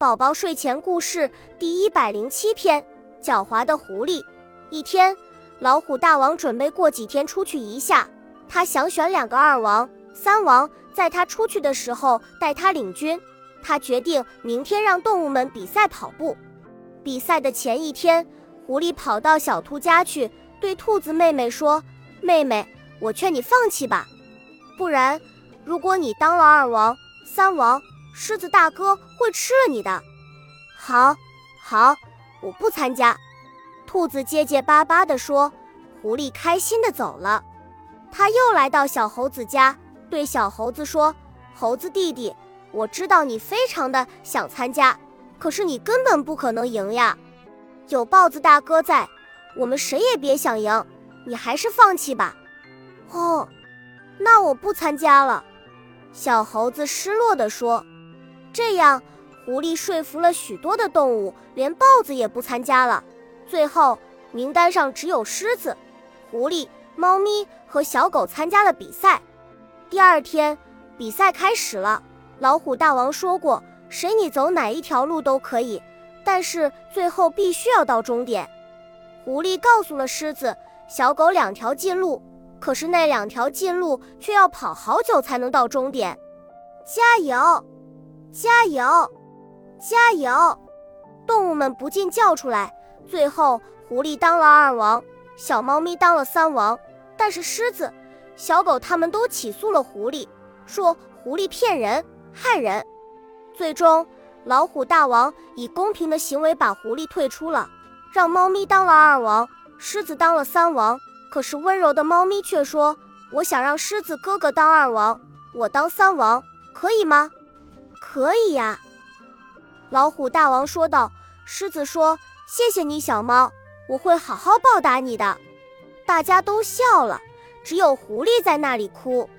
宝宝睡前故事第一百零七篇：狡猾的狐狸。一天，老虎大王准备过几天出去一下，他想选两个二王、三王，在他出去的时候带他领军。他决定明天让动物们比赛跑步。比赛的前一天，狐狸跑到小兔家去，对兔子妹妹说：“妹妹，我劝你放弃吧，不然，如果你当了二王、三王。”狮子大哥会吃了你的。好，好，我不参加。兔子结结巴巴地说。狐狸开心地走了。他又来到小猴子家，对小猴子说：“猴子弟弟，我知道你非常的想参加，可是你根本不可能赢呀。有豹子大哥在，我们谁也别想赢。你还是放弃吧。”哦，那我不参加了。小猴子失落地说。这样，狐狸说服了许多的动物，连豹子也不参加了。最后，名单上只有狮子、狐狸、猫咪和小狗参加了比赛。第二天，比赛开始了。老虎大王说过，随你走哪一条路都可以，但是最后必须要到终点。狐狸告诉了狮子、小狗两条近路，可是那两条近路却要跑好久才能到终点。加油！加油，加油！动物们不禁叫出来。最后，狐狸当了二王，小猫咪当了三王。但是狮子、小狗他们都起诉了狐狸，说狐狸骗人、害人。最终，老虎大王以公平的行为把狐狸退出了，让猫咪当了二王，狮子当了三王。可是温柔的猫咪却说：“我想让狮子哥哥当二王，我当三王，可以吗？”可以呀，老虎大王说道。狮子说：“谢谢你，小猫，我会好好报答你的。”大家都笑了，只有狐狸在那里哭。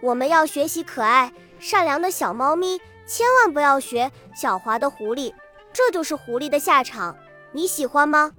我们要学习可爱善良的小猫咪，千万不要学狡猾的狐狸，这就是狐狸的下场。你喜欢吗？